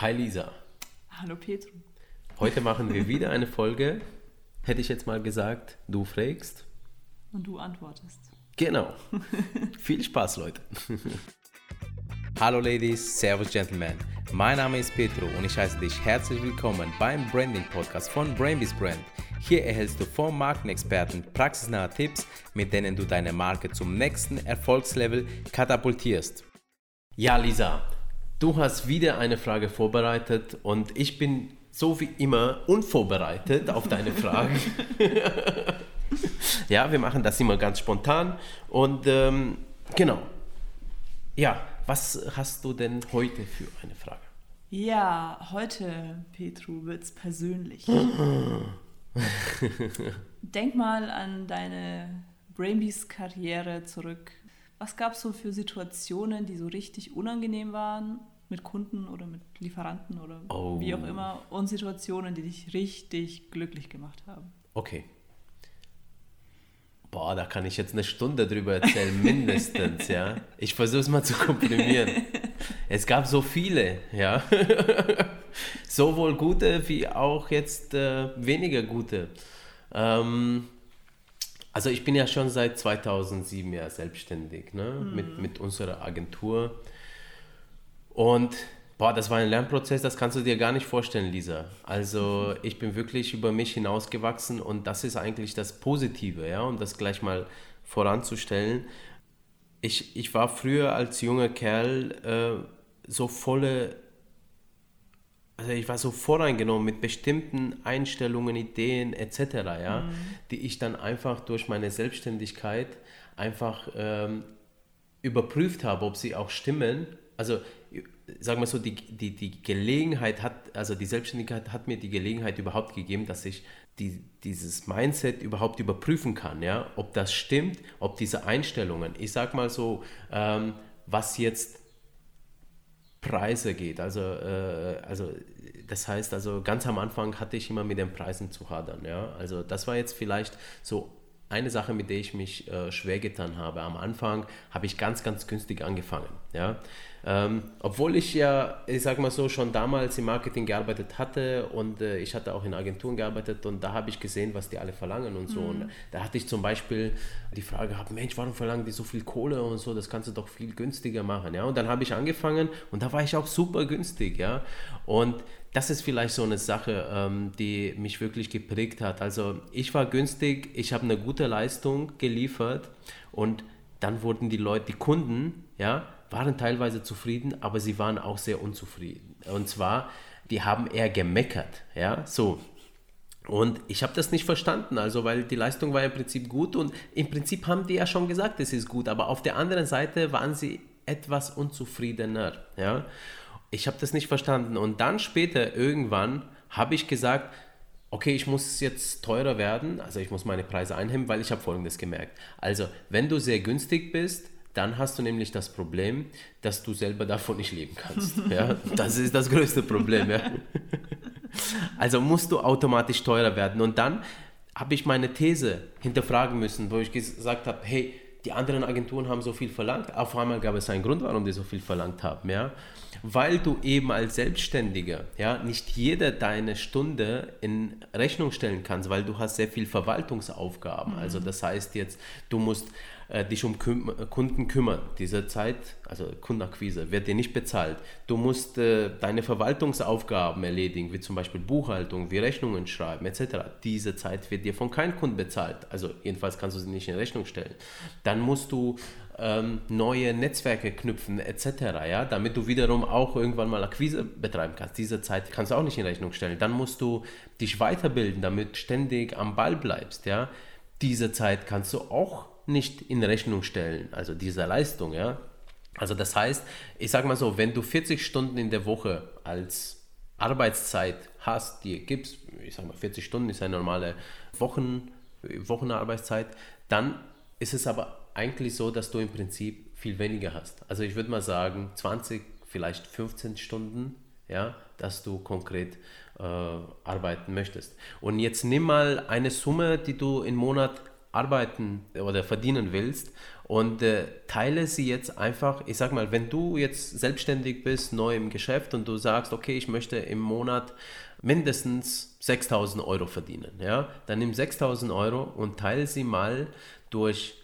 Hi Lisa. Hallo Petru. Heute machen wir wieder eine Folge. Hätte ich jetzt mal gesagt, du fragst. Und du antwortest. Genau. Viel Spaß, Leute. Hallo Ladies, Servus Gentlemen. Mein Name ist Petro und ich heiße dich herzlich willkommen beim Branding Podcast von Brainbees Brand. Hier erhältst du vom Markenexperten praxisnahe Tipps, mit denen du deine Marke zum nächsten Erfolgslevel katapultierst. Ja, Lisa, du hast wieder eine Frage vorbereitet und ich bin so wie immer unvorbereitet auf deine Fragen. ja, wir machen das immer ganz spontan und ähm, genau. Ja, was hast du denn heute für eine Frage? Ja, heute, Petru, wird es persönlich. Denk mal an deine Brainbees-Karriere zurück. Was gab es so für Situationen, die so richtig unangenehm waren mit Kunden oder mit Lieferanten oder Oh. wie auch immer und Situationen, die dich richtig glücklich gemacht haben? Okay. Boah, da kann ich jetzt eine Stunde drüber erzählen, mindestens, ja. Ich versuche es mal zu komprimieren. Es gab so viele, ja. Sowohl gute wie auch jetzt äh, weniger gute. Ähm, also ich bin ja schon seit 2007 ja selbstständig, ne? Mit, mit unserer Agentur. Und boah, das war ein Lernprozess, das kannst du dir gar nicht vorstellen, Lisa. Also ich bin wirklich über mich hinausgewachsen und das ist eigentlich das Positive, ja, um das gleich mal voranzustellen. Ich, ich war früher als junger Kerl äh, so volle, also ich war so voreingenommen mit bestimmten Einstellungen, Ideen etc., ja, die ich dann einfach durch meine Selbstständigkeit einfach ähm, überprüft habe, ob sie auch stimmen. Also sagen wir so, die, die, die Gelegenheit hat, also die Selbstständigkeit hat mir die Gelegenheit überhaupt gegeben, dass ich die, dieses Mindset überhaupt überprüfen kann, ja, ob das stimmt, ob diese Einstellungen, ich sag mal so, ähm, was jetzt Preise geht, also, äh, also das heißt, also ganz am Anfang hatte ich immer mit den Preisen zu hadern, ja, also das war jetzt vielleicht so eine Sache, mit der ich mich äh, schwer getan habe. Am Anfang habe ich ganz, ganz günstig angefangen. Ja? Ähm, obwohl ich ja, ich sag mal so, schon damals im Marketing gearbeitet hatte und äh, ich hatte auch in Agenturen gearbeitet und da habe ich gesehen, was die alle verlangen und so. Und da hatte ich zum Beispiel die Frage gehabt, Mensch, warum verlangen die so viel Kohle und so, das kannst du doch viel günstiger machen. Ja? Und dann habe ich angefangen und da war ich auch super günstig. Ja? Und das ist vielleicht so eine Sache, ähm, die mich wirklich geprägt hat. Also ich war günstig, ich habe eine gute Leistung geliefert und dann wurden die Leute, die Kunden, ja, waren teilweise zufrieden, aber sie waren auch sehr unzufrieden. Und zwar, die haben eher gemeckert, ja, so. Und ich habe das nicht verstanden, also weil die Leistung war im Prinzip gut und im Prinzip haben die ja schon gesagt, es ist gut, aber auf der anderen Seite waren sie etwas unzufriedener, ja. Ich habe das nicht verstanden und dann später irgendwann habe ich gesagt, okay, ich muss jetzt teurer werden, also ich muss meine Preise einhemmen, weil ich habe Folgendes gemerkt. Also, wenn du sehr günstig bist, dann hast du nämlich das Problem, dass du selber davon nicht leben kannst. Ja, das ist das größte Problem. Ja. Also musst du automatisch teurer werden. Und dann habe ich meine These hinterfragen müssen, wo ich gesagt habe, hey, die anderen Agenturen haben so viel verlangt. Auf einmal gab es einen Grund, warum die so viel verlangt haben, ja. Weil du eben als Selbstständiger, ja, nicht jeder deine Stunde in Rechnung stellen kannst, weil du hast sehr viel Verwaltungsaufgaben. Also das heißt jetzt, du musst äh, dich um Küm Kunden kümmern. Diese Zeit, also Kundenakquise, wird dir nicht bezahlt. Du musst äh, deine Verwaltungsaufgaben erledigen, wie zum Beispiel Buchhaltung, wie Rechnungen schreiben, etc. Diese Zeit wird dir von keinem Kunden bezahlt. Also jedenfalls kannst du sie nicht in Rechnung stellen. Dann musst du ähm, neue Netzwerke knüpfen, etc., ja, damit du wiederum auch irgendwann mal Akquise betreiben kannst. Diese Zeit kannst du auch nicht in Rechnung stellen. Dann musst du dich weiterbilden, damit ständig am Ball bleibst, ja. Diese Zeit kannst du auch nicht in Rechnung stellen, also diese Leistung, ja. Also das heißt, ich sage mal so, wenn du 40 Stunden in der Woche als Arbeitszeit hast, die gibst, ich sage mal 40 Stunden ist eine normale Wochen, Wochenarbeitszeit, dann ist es aber eigentlich so, dass du im Prinzip viel weniger hast. Also ich würde mal sagen 20, vielleicht 15 Stunden, ja, dass du konkret äh, arbeiten möchtest. Und jetzt nimm mal eine Summe, die du im Monat arbeiten oder verdienen willst. Und äh, teile sie jetzt einfach, ich sag mal, wenn du jetzt selbstständig bist, neu im Geschäft und du sagst, okay, ich möchte im Monat mindestens 6000 Euro verdienen, ja, dann nimm 6000 Euro und teile sie mal durch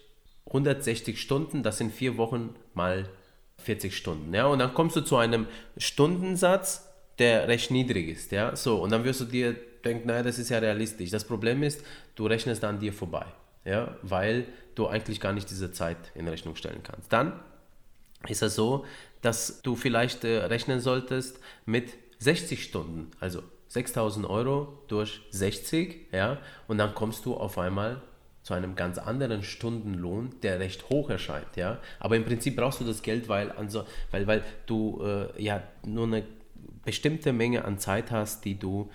160 Stunden, das sind vier Wochen mal 40 Stunden, ja, und dann kommst du zu einem Stundensatz, der recht niedrig ist, ja, so, und dann wirst du dir denken, naja, das ist ja realistisch. Das Problem ist, du rechnest an dir vorbei, ja, weil du eigentlich gar nicht diese Zeit in Rechnung stellen kannst. Dann ist es so, dass du vielleicht äh, rechnen solltest mit 60 Stunden, also 6000 Euro durch 60, ja, und dann kommst du auf einmal zu einem ganz anderen Stundenlohn, der recht hoch erscheint, ja. Aber im Prinzip brauchst du das Geld, weil, also, weil, weil du äh, ja nur eine bestimmte Menge an Zeit hast, die du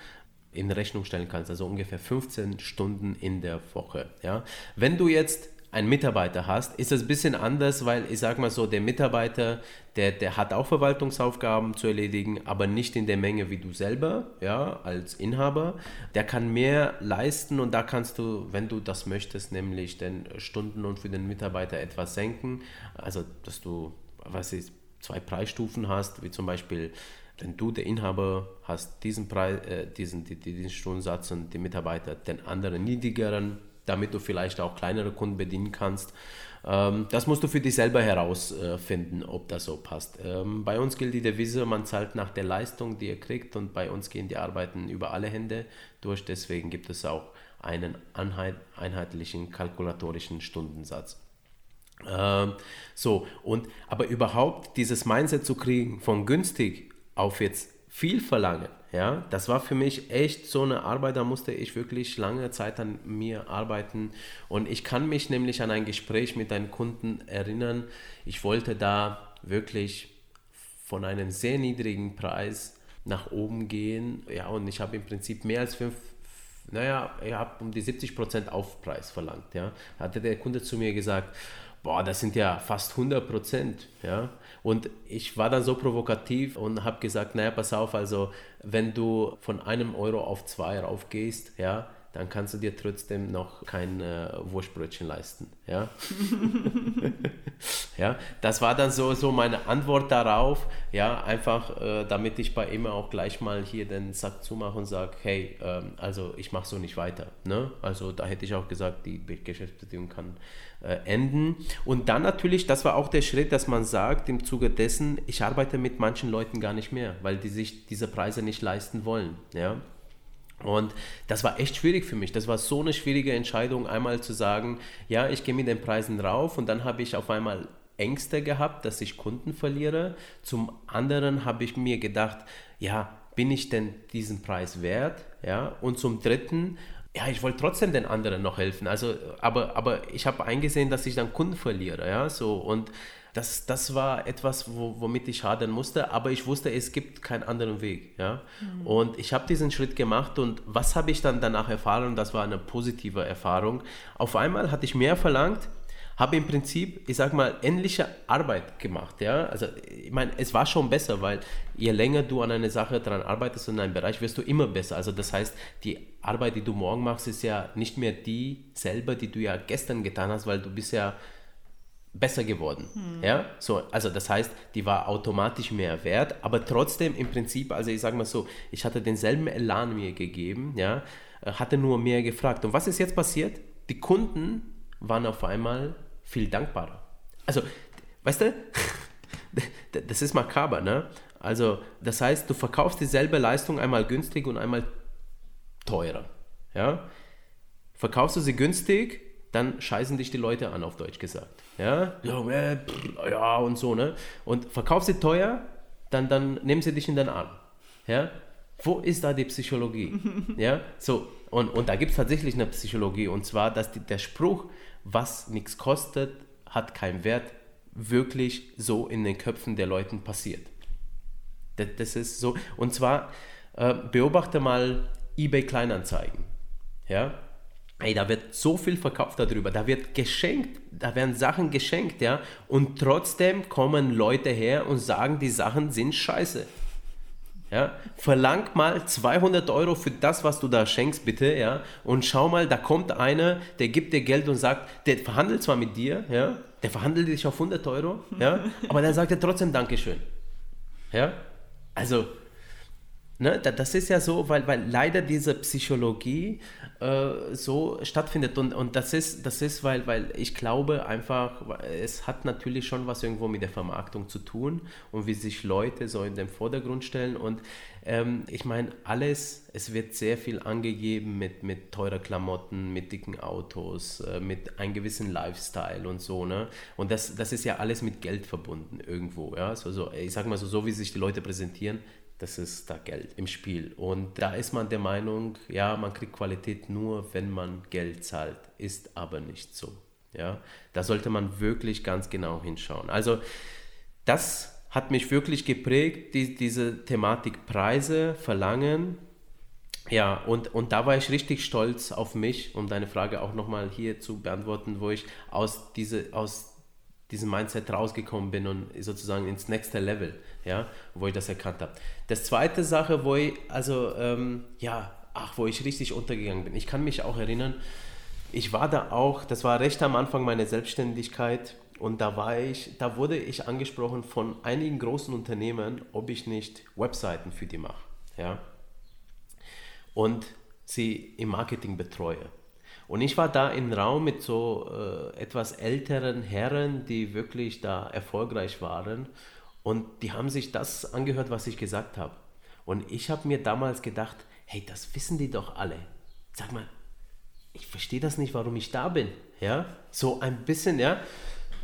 in Rechnung stellen kannst, also ungefähr 15 Stunden in der Woche, ja. Wenn du jetzt einen Mitarbeiter hast, ist das ein bisschen anders, weil ich sage mal so, der Mitarbeiter, der, der hat auch Verwaltungsaufgaben zu erledigen, aber nicht in der Menge wie du selber, ja, als Inhaber. Der kann mehr leisten und da kannst du, wenn du das möchtest, nämlich den Stundenlohn für den Mitarbeiter etwas senken. Also, dass du, was ist, zwei Preisstufen hast, wie zum Beispiel wenn du, der Inhaber, hast diesen, Preis, äh, diesen, diesen Stundensatz und die Mitarbeiter den anderen niedrigeren damit du vielleicht auch kleinere Kunden bedienen kannst. Ähm, das musst du für dich selber herausfinden, ob das so passt. Ähm, bei uns gilt die Devise, man zahlt nach der Leistung, die ihr kriegt und bei uns gehen die Arbeiten über alle Hände durch. Deswegen gibt es auch einen einheitlichen kalkulatorischen Stundensatz. Ähm, so, und aber überhaupt dieses Mindset zu kriegen, von günstig auf jetzt viel verlangen, ja, das war für mich echt so eine Arbeit, da musste ich wirklich lange Zeit an mir arbeiten. Und ich kann mich nämlich an ein Gespräch mit einem Kunden erinnern. Ich wollte da wirklich von einem sehr niedrigen Preis nach oben gehen. Ja, und ich habe im Prinzip mehr als fünf, naja, ich habe um die 70% Aufpreis verlangt. Ja, hatte der Kunde zu mir gesagt, boah, das sind ja fast 100 Prozent, ja. Und ich war dann so provokativ und habe gesagt, naja, pass auf, also wenn du von einem Euro auf zwei raufgehst, ja, dann kannst du dir trotzdem noch kein äh, Wurstbrötchen leisten. Ja? ja, das war dann so, so meine Antwort darauf, ja, einfach äh, damit ich bei ihm auch gleich mal hier den Sack zumache und sage, hey, ähm, also ich mache so nicht weiter. Ne? Also da hätte ich auch gesagt, die Geschäftsbeziehung kann äh, enden. Und dann natürlich, das war auch der Schritt, dass man sagt, im Zuge dessen, ich arbeite mit manchen Leuten gar nicht mehr, weil die sich diese Preise nicht leisten wollen. Ja? Und das war echt schwierig für mich. Das war so eine schwierige Entscheidung, einmal zu sagen, ja, ich gehe mit den Preisen rauf und dann habe ich auf einmal Ängste gehabt, dass ich Kunden verliere. Zum anderen habe ich mir gedacht, ja, bin ich denn diesen Preis wert? Ja, und zum dritten, ja, ich wollte trotzdem den anderen noch helfen. Also, aber, aber ich habe eingesehen, dass ich dann Kunden verliere, ja, so und das, das war etwas, wo, womit ich hadern musste, aber ich wusste, es gibt keinen anderen Weg. Ja? Mhm. Und ich habe diesen Schritt gemacht und was habe ich dann danach erfahren? Das war eine positive Erfahrung. Auf einmal hatte ich mehr verlangt, habe im Prinzip, ich sag mal, ähnliche Arbeit gemacht. Ja? Also, ich meine, es war schon besser, weil je länger du an einer Sache dran arbeitest in einem Bereich, wirst du immer besser. Also, das heißt, die Arbeit, die du morgen machst, ist ja nicht mehr die selber, die du ja gestern getan hast, weil du bist ja besser geworden. Hm. Ja, so, also das heißt, die war automatisch mehr wert, aber trotzdem im Prinzip, also ich sage mal so, ich hatte denselben Elan mir gegeben, ja, äh, hatte nur mehr gefragt. Und was ist jetzt passiert? Die Kunden waren auf einmal viel dankbarer. Also, weißt du, das ist makaber, ne? Also, das heißt, du verkaufst dieselbe Leistung einmal günstig und einmal teurer. Ja? Verkaufst du sie günstig, dann scheißen dich die Leute an, auf Deutsch gesagt. Ja, ja, äh, ja und so, ne? Und verkauf sie teuer, dann, dann nehmen sie dich in den Arm. Ja? Wo ist da die Psychologie? ja, so, und, und da gibt es tatsächlich eine Psychologie, und zwar, dass die, der Spruch, was nichts kostet, hat keinen Wert, wirklich so in den Köpfen der Leuten passiert. Das, das ist so, und zwar äh, beobachte mal eBay Kleinanzeigen. Ja, Ey, da wird so viel verkauft darüber, da wird geschenkt, da werden Sachen geschenkt, ja, und trotzdem kommen Leute her und sagen, die Sachen sind scheiße. Ja? Verlang mal 200 Euro für das, was du da schenkst, bitte, ja. Und schau mal, da kommt einer, der gibt dir Geld und sagt, der verhandelt zwar mit dir, ja, der verhandelt dich auf 100 Euro, ja, aber dann sagt er trotzdem Dankeschön. Ja? Also, Ne, das ist ja so, weil, weil leider diese Psychologie äh, so stattfindet. Und, und das ist, das ist weil, weil ich glaube einfach, es hat natürlich schon was irgendwo mit der Vermarktung zu tun und wie sich Leute so in den Vordergrund stellen. Und ähm, ich meine, alles, es wird sehr viel angegeben mit, mit teurer Klamotten, mit dicken Autos, äh, mit einem gewissen Lifestyle und so. Ne? Und das, das ist ja alles mit Geld verbunden irgendwo. Ja? So, so, ich sag mal so, so wie sich die Leute präsentieren, das ist da Geld im Spiel. Und da ist man der Meinung, ja, man kriegt Qualität nur, wenn man Geld zahlt. Ist aber nicht so. Ja, da sollte man wirklich ganz genau hinschauen. Also das hat mich wirklich geprägt, die, diese Thematik Preise, Verlangen. Ja, und, und da war ich richtig stolz auf mich, um deine Frage auch nochmal hier zu beantworten, wo ich aus, diese, aus diesem Mindset rausgekommen bin und sozusagen ins nächste Level, ja, wo ich das erkannt habe. Das zweite Sache, wo ich, also, ähm, ja, ach, wo ich richtig untergegangen bin. Ich kann mich auch erinnern, ich war da auch, das war recht am Anfang meiner Selbstständigkeit und da war ich, da wurde ich angesprochen von einigen großen Unternehmen, ob ich nicht Webseiten für die mache, ja, und sie im Marketing betreue. Und ich war da im Raum mit so äh, etwas älteren Herren, die wirklich da erfolgreich waren. Und die haben sich das angehört, was ich gesagt habe. Und ich habe mir damals gedacht, hey, das wissen die doch alle. Sag mal, ich verstehe das nicht, warum ich da bin. Ja, so ein bisschen, ja.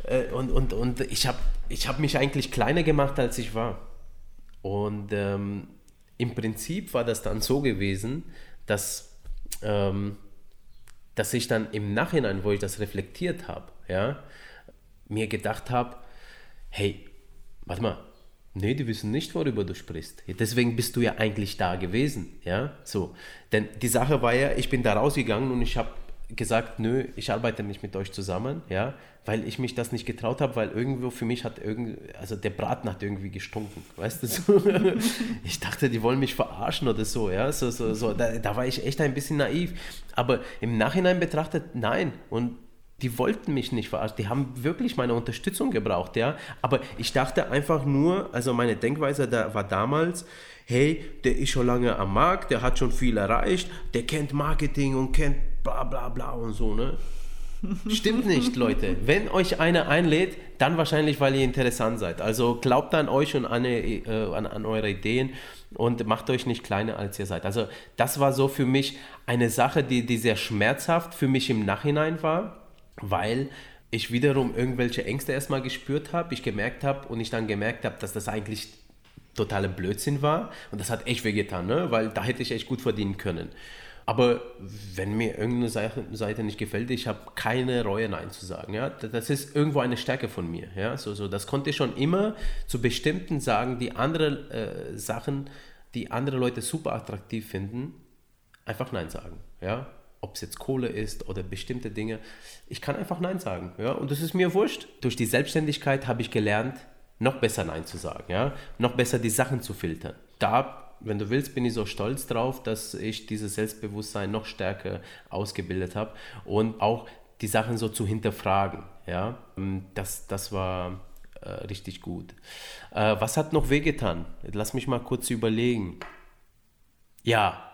Äh, und, und, und ich habe ich hab mich eigentlich kleiner gemacht, als ich war. Und ähm, im Prinzip war das dann so gewesen, dass ähm, dass ich dann im Nachhinein, wo ich das reflektiert habe, ja, mir gedacht habe, hey, warte mal, nee, die wissen nicht, worüber du sprichst. Deswegen bist du ja eigentlich da gewesen, ja, so. Denn die Sache war ja, ich bin da rausgegangen und ich habe gesagt, nö, ich arbeite nicht mit euch zusammen, ja, weil ich mich das nicht getraut habe, weil irgendwo für mich hat irgendwie, also der Braten hat irgendwie gestunken, weißt du, so. ich dachte, die wollen mich verarschen oder so, ja, so, so, so, da, da war ich echt ein bisschen naiv, aber im Nachhinein betrachtet, nein, und die wollten mich nicht verarschen, die haben wirklich meine Unterstützung gebraucht, ja, aber ich dachte einfach nur, also meine Denkweise da war damals, hey, der ist schon lange am Markt, der hat schon viel erreicht, der kennt Marketing und kennt bla bla bla und so, ne? Stimmt nicht, Leute. Wenn euch einer einlädt, dann wahrscheinlich, weil ihr interessant seid. Also glaubt an euch und an, äh, an, an, eure Ideen und macht euch nicht kleiner, als ihr seid. Also das war so für mich eine Sache, die, die sehr schmerzhaft für mich im Nachhinein war, weil ich wiederum irgendwelche Ängste erstmal gespürt habe, ich gemerkt habe und ich dann gemerkt habe, dass das eigentlich totaler Blödsinn war und das hat echt wehgetan, ne? weil da hätte ich echt gut verdienen können. Aber wenn mir irgendeine Seite nicht gefällt, ich habe keine Reue, Nein zu sagen. Ja? Das ist irgendwo eine Stärke von mir. Ja? So, so, das konnte ich schon immer zu bestimmten Sagen, die andere äh, Sachen, die andere Leute super attraktiv finden, einfach Nein sagen. Ja? Ob es jetzt Kohle ist oder bestimmte Dinge. Ich kann einfach Nein sagen. Ja? Und das ist mir wurscht. Durch die Selbstständigkeit habe ich gelernt, noch besser Nein zu sagen. Ja? Noch besser die Sachen zu filtern. Da wenn du willst, bin ich so stolz drauf, dass ich dieses Selbstbewusstsein noch stärker ausgebildet habe und auch die Sachen so zu hinterfragen. Ja, das, das war äh, richtig gut. Äh, was hat noch wehgetan? Lass mich mal kurz überlegen. Ja,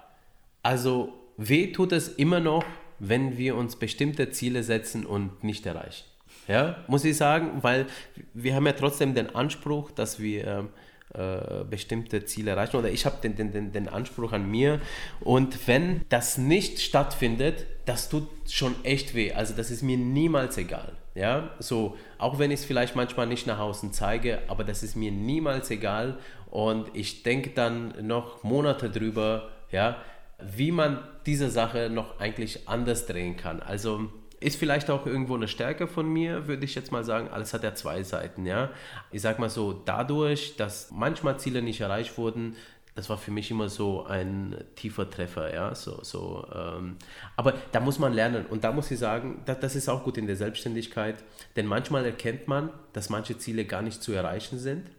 also weh tut es immer noch, wenn wir uns bestimmte Ziele setzen und nicht erreichen. Ja, muss ich sagen, weil wir haben ja trotzdem den Anspruch, dass wir äh, bestimmte Ziele erreichen oder ich habe den, den, den, Anspruch an mir und wenn das nicht stattfindet, das tut schon echt weh. Also das ist mir niemals egal. Ja, so, auch wenn ich es vielleicht manchmal nicht nach außen zeige, aber das ist mir niemals egal und ich denke dann noch Monate drüber, ja, wie man diese Sache noch eigentlich anders drehen kann. Also ist vielleicht auch irgendwo eine Stärke von mir, würde ich jetzt mal sagen. Alles hat ja zwei Seiten, ja. Ich sag mal so, dadurch, dass manchmal Ziele nicht erreicht wurden, das war für mich immer so ein tiefer Treffer, ja. So, so, ähm. Aber da muss man lernen und da muss ich sagen, das, das ist auch gut in der Selbstständigkeit, denn manchmal erkennt man, dass manche Ziele gar nicht zu erreichen sind.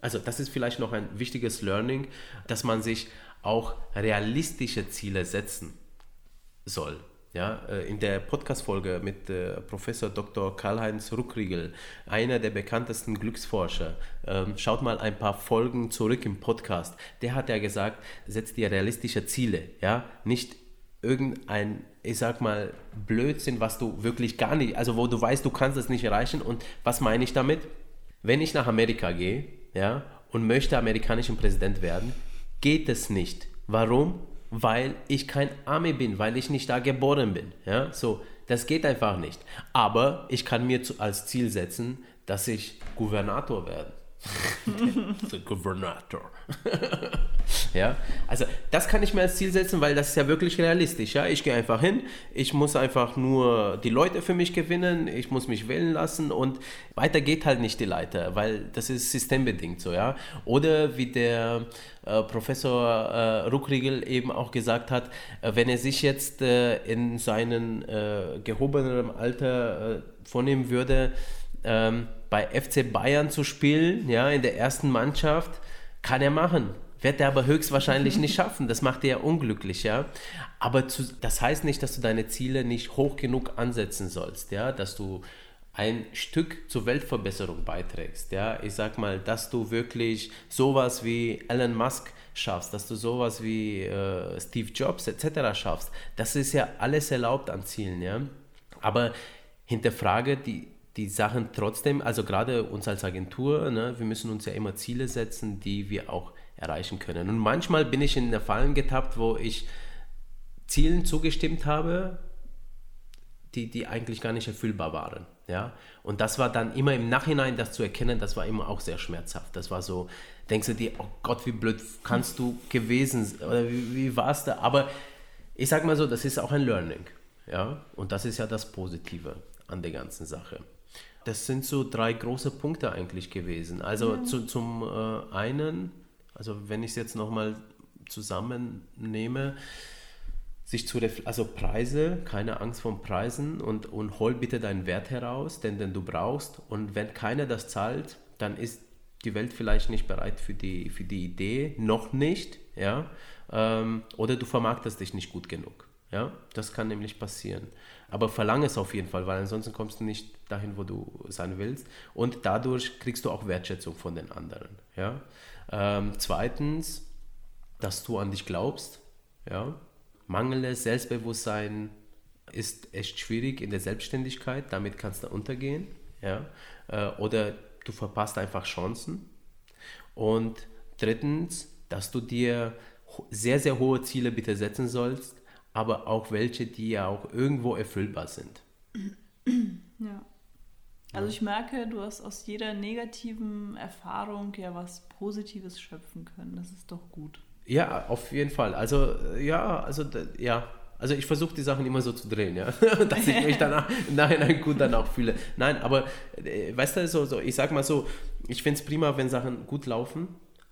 Also das ist vielleicht noch ein wichtiges Learning, dass man sich auch realistische Ziele setzen soll. Ja, äh, in der Podcast-Folge mit äh, Professor Dr. Karl-Heinz Ruckriegel, einer der bekanntesten Glücksforscher, ähm, schaut mal ein paar Folgen zurück im Podcast. Der hat ja gesagt, setzt dir realistische Ziele, ja, nicht irgendein, ich sag mal, Blödsinn, was du wirklich gar nicht, also wo du weißt, du kannst es nicht erreichen. Und was meine ich damit? Wenn ich nach Amerika gehe, ja, und möchte amerikanischen Präsident werden, geht es nicht. Warum? weil ich kein Army bin, weil ich nicht da geboren bin. Ja, so, das geht einfach nicht. Aber ich kann mir zu, als Ziel setzen, dass ich Gouvernator werde. The Governator. ja, also das kann ich mir als Ziel setzen, weil das ist ja wirklich realistisch. Ja, ich gehe einfach hin, ich muss einfach nur die Leute für mich gewinnen, ich muss mich wählen lassen und weiter geht halt nicht die Leiter, weil das ist systembedingt so. Ja, oder wie der äh, Professor äh, Ruckriegel eben auch gesagt hat, äh, wenn er sich jetzt äh, in seinem äh, gehobenen Alter äh, vornehmen würde, ähm, bei FC Bayern zu spielen, ja, in der ersten Mannschaft, kann er machen. Wird er aber höchstwahrscheinlich nicht schaffen. Das macht er ja unglücklich, ja. Aber zu, das heißt nicht, dass du deine Ziele nicht hoch genug ansetzen sollst, ja, dass du ein Stück zur Weltverbesserung beiträgst, ja. Ich sag mal, dass du wirklich sowas wie Elon Musk schaffst, dass du sowas wie äh, Steve Jobs etc. schaffst. Das ist ja alles erlaubt an Zielen, ja. Aber hinterfrage die die Sachen trotzdem, also gerade uns als Agentur, ne, wir müssen uns ja immer Ziele setzen, die wir auch erreichen können. Und manchmal bin ich in der Fallen getappt, wo ich Zielen zugestimmt habe, die, die eigentlich gar nicht erfüllbar waren. Ja? Und das war dann immer im Nachhinein, das zu erkennen, das war immer auch sehr schmerzhaft. Das war so, denkst du dir, oh Gott, wie blöd kannst du gewesen oder wie, wie war es da? Aber ich sag mal so, das ist auch ein Learning. Ja? Und das ist ja das Positive an der ganzen Sache. Das sind so drei große Punkte eigentlich gewesen. Also ja. zu, zum äh, einen, also wenn ich es jetzt nochmal zusammennehme, sich zu also Preise, keine Angst vor Preisen und, und hol bitte deinen Wert heraus, denn den du brauchst. Und wenn keiner das zahlt, dann ist die Welt vielleicht nicht bereit für die, für die Idee, noch nicht, ja, ähm, oder du vermarktest dich nicht gut genug. Ja, das kann nämlich passieren. Aber verlange es auf jeden Fall, weil ansonsten kommst du nicht dahin, wo du sein willst. Und dadurch kriegst du auch Wertschätzung von den anderen. Ja? Ähm, zweitens, dass du an dich glaubst. Ja? Mangelndes Selbstbewusstsein ist echt schwierig in der Selbstständigkeit. Damit kannst du untergehen. Ja? Äh, oder du verpasst einfach Chancen. Und drittens, dass du dir sehr, sehr hohe Ziele bitte setzen sollst aber auch welche, die ja auch irgendwo erfüllbar sind. Ja. Also ich merke, du hast aus jeder negativen Erfahrung ja was Positives schöpfen können. Das ist doch gut. Ja, auf jeden Fall. Also ja, also ja, also ich versuche die Sachen immer so zu drehen, ja, dass ich mich danach nachhinein gut dann auch fühle. Nein, aber äh, weißt du, so, so ich sag mal so, ich finde es prima, wenn Sachen gut laufen,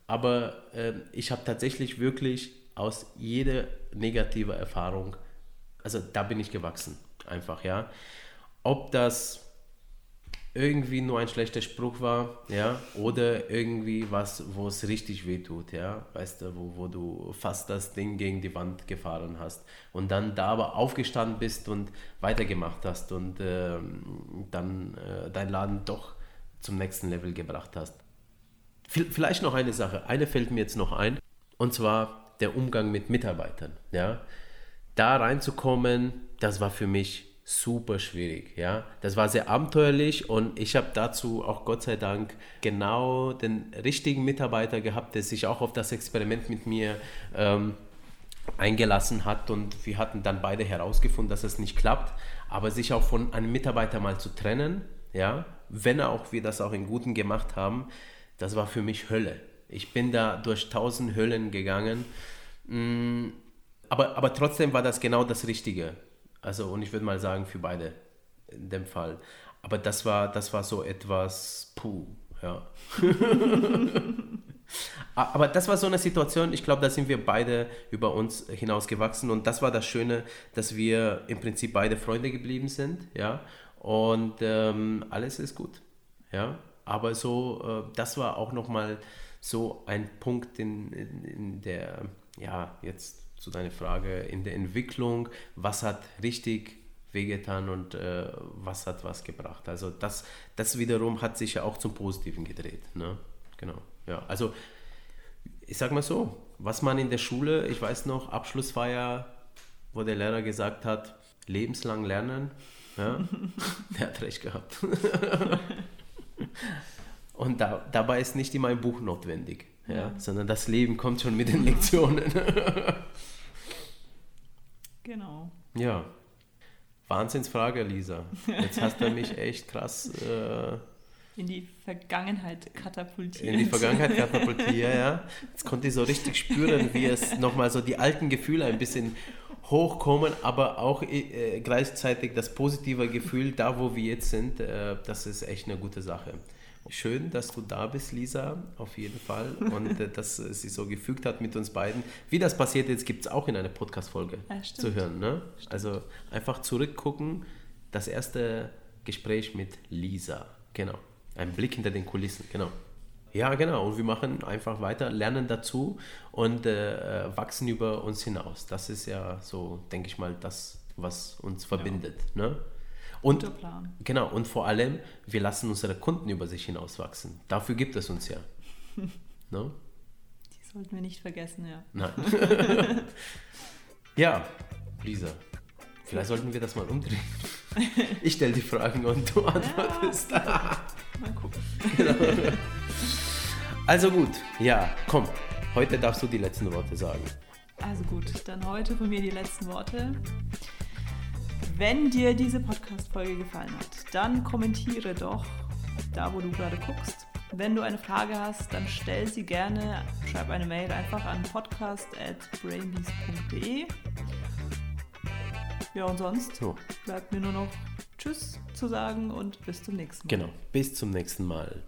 aber äh, ich habe tatsächlich wirklich aus jeder negativen Erfahrung, also da bin ich gewachsen, einfach, ja. Ob das irgendwie nur ein schlechter Spruch war, ja, oder irgendwie was, wo es richtig weh tut, ja, weißt du, wo, wo du fast das Ding gegen die Wand gefahren hast und dann da aber aufgestanden bist und weitergemacht hast und äh, dann äh, dein Laden doch zum nächsten Level gebracht hast. Vielleicht noch eine Sache, eine fällt mir jetzt noch ein, und zwar der Umgang mit Mitarbeitern. Ja? Da reinzukommen, das war für mich super schwierig. Ja? Das war sehr abenteuerlich und ich habe dazu auch Gott sei Dank genau den richtigen Mitarbeiter gehabt, der sich auch auf das Experiment mit mir ähm, eingelassen hat und wir hatten dann beide herausgefunden, dass es nicht klappt, aber sich auch von einem Mitarbeiter mal zu trennen, ja, wenn auch wir das auch in Guten gemacht haben, das war für mich Hölle. Ich bin da durch tausend Höhlen gegangen. Mm, aber, aber trotzdem war das genau das Richtige. Also, und ich würde mal sagen, für beide in dem Fall. Aber das war, das war so etwas, puh, ja. Aber das war so eine Situation, ich glaube, da sind wir beide über uns hinausgewachsen und das war das Schöne, dass wir im Prinzip beide Freunde geblieben sind, ja. Und ähm, alles ist gut, ja. aber so, äh, das war auch nochmal so ein Punkt in, in, in der, ja, jetzt zu deiner Frage, in der Entwicklung, was hat richtig wehgetan und äh, was hat was gebracht. Also das, das wiederum hat sich ja auch zum Positiven gedreht. Ne? Genau. Ja, also ich sag mal so, was man in der Schule, ich weiß noch, Abschlussfeier, wo der Lehrer gesagt hat, lebenslang lernen, ja, der hat recht gehabt. und da, dabei ist nicht immer ein Buch notwendig, ja, ja. sondern das Leben kommt schon mit den Lektionen. genau. Ja. Wahnsinnsfrage, Lisa. Jetzt hast du mich echt krass äh, in die Vergangenheit katapultiert. In die Vergangenheit katapultiert, ja. Jetzt konnte ich so richtig spüren, wie es nochmal so die alten Gefühle ein bisschen hochkommen, aber auch äh, gleichzeitig das positive Gefühl, da wo wir jetzt sind, äh, das ist echt eine gute Sache. Schön, dass du da bist, Lisa, auf jeden Fall. Und äh, dass es sich so gefügt hat mit uns beiden. Wie das passiert jetzt, gibt es auch in einer Podcast-Folge ja, zu hören. Ne? Also einfach zurückgucken. Das erste Gespräch mit Lisa. Genau. Ein Blick hinter den Kulissen, genau. Ja, genau. Und wir machen einfach weiter, lernen dazu und äh, wachsen über uns hinaus. Das ist ja so, denke ich mal, das, was uns verbindet. Ja. Ne? Und. Genau, und vor allem, wir lassen unsere Kunden über sich hinaus wachsen. Dafür gibt es uns ja. ne? Die sollten wir nicht vergessen, ja. Nein. ja, Lisa, vielleicht sollten wir das mal umdrehen. Ich stelle die Fragen und du antwortest. Ja. Mal gucken. Genau. Also gut, ja, komm. Heute darfst du die letzten Worte sagen. Also gut, dann heute von mir die letzten Worte. Wenn dir diese Podcast-Folge gefallen hat, dann kommentiere doch da, wo du gerade guckst. Wenn du eine Frage hast, dann stell sie gerne, schreib eine Mail einfach an podcast.brainbees.de. Ja, und sonst so. bleibt mir nur noch Tschüss zu sagen und bis zum nächsten Mal. Genau, bis zum nächsten Mal.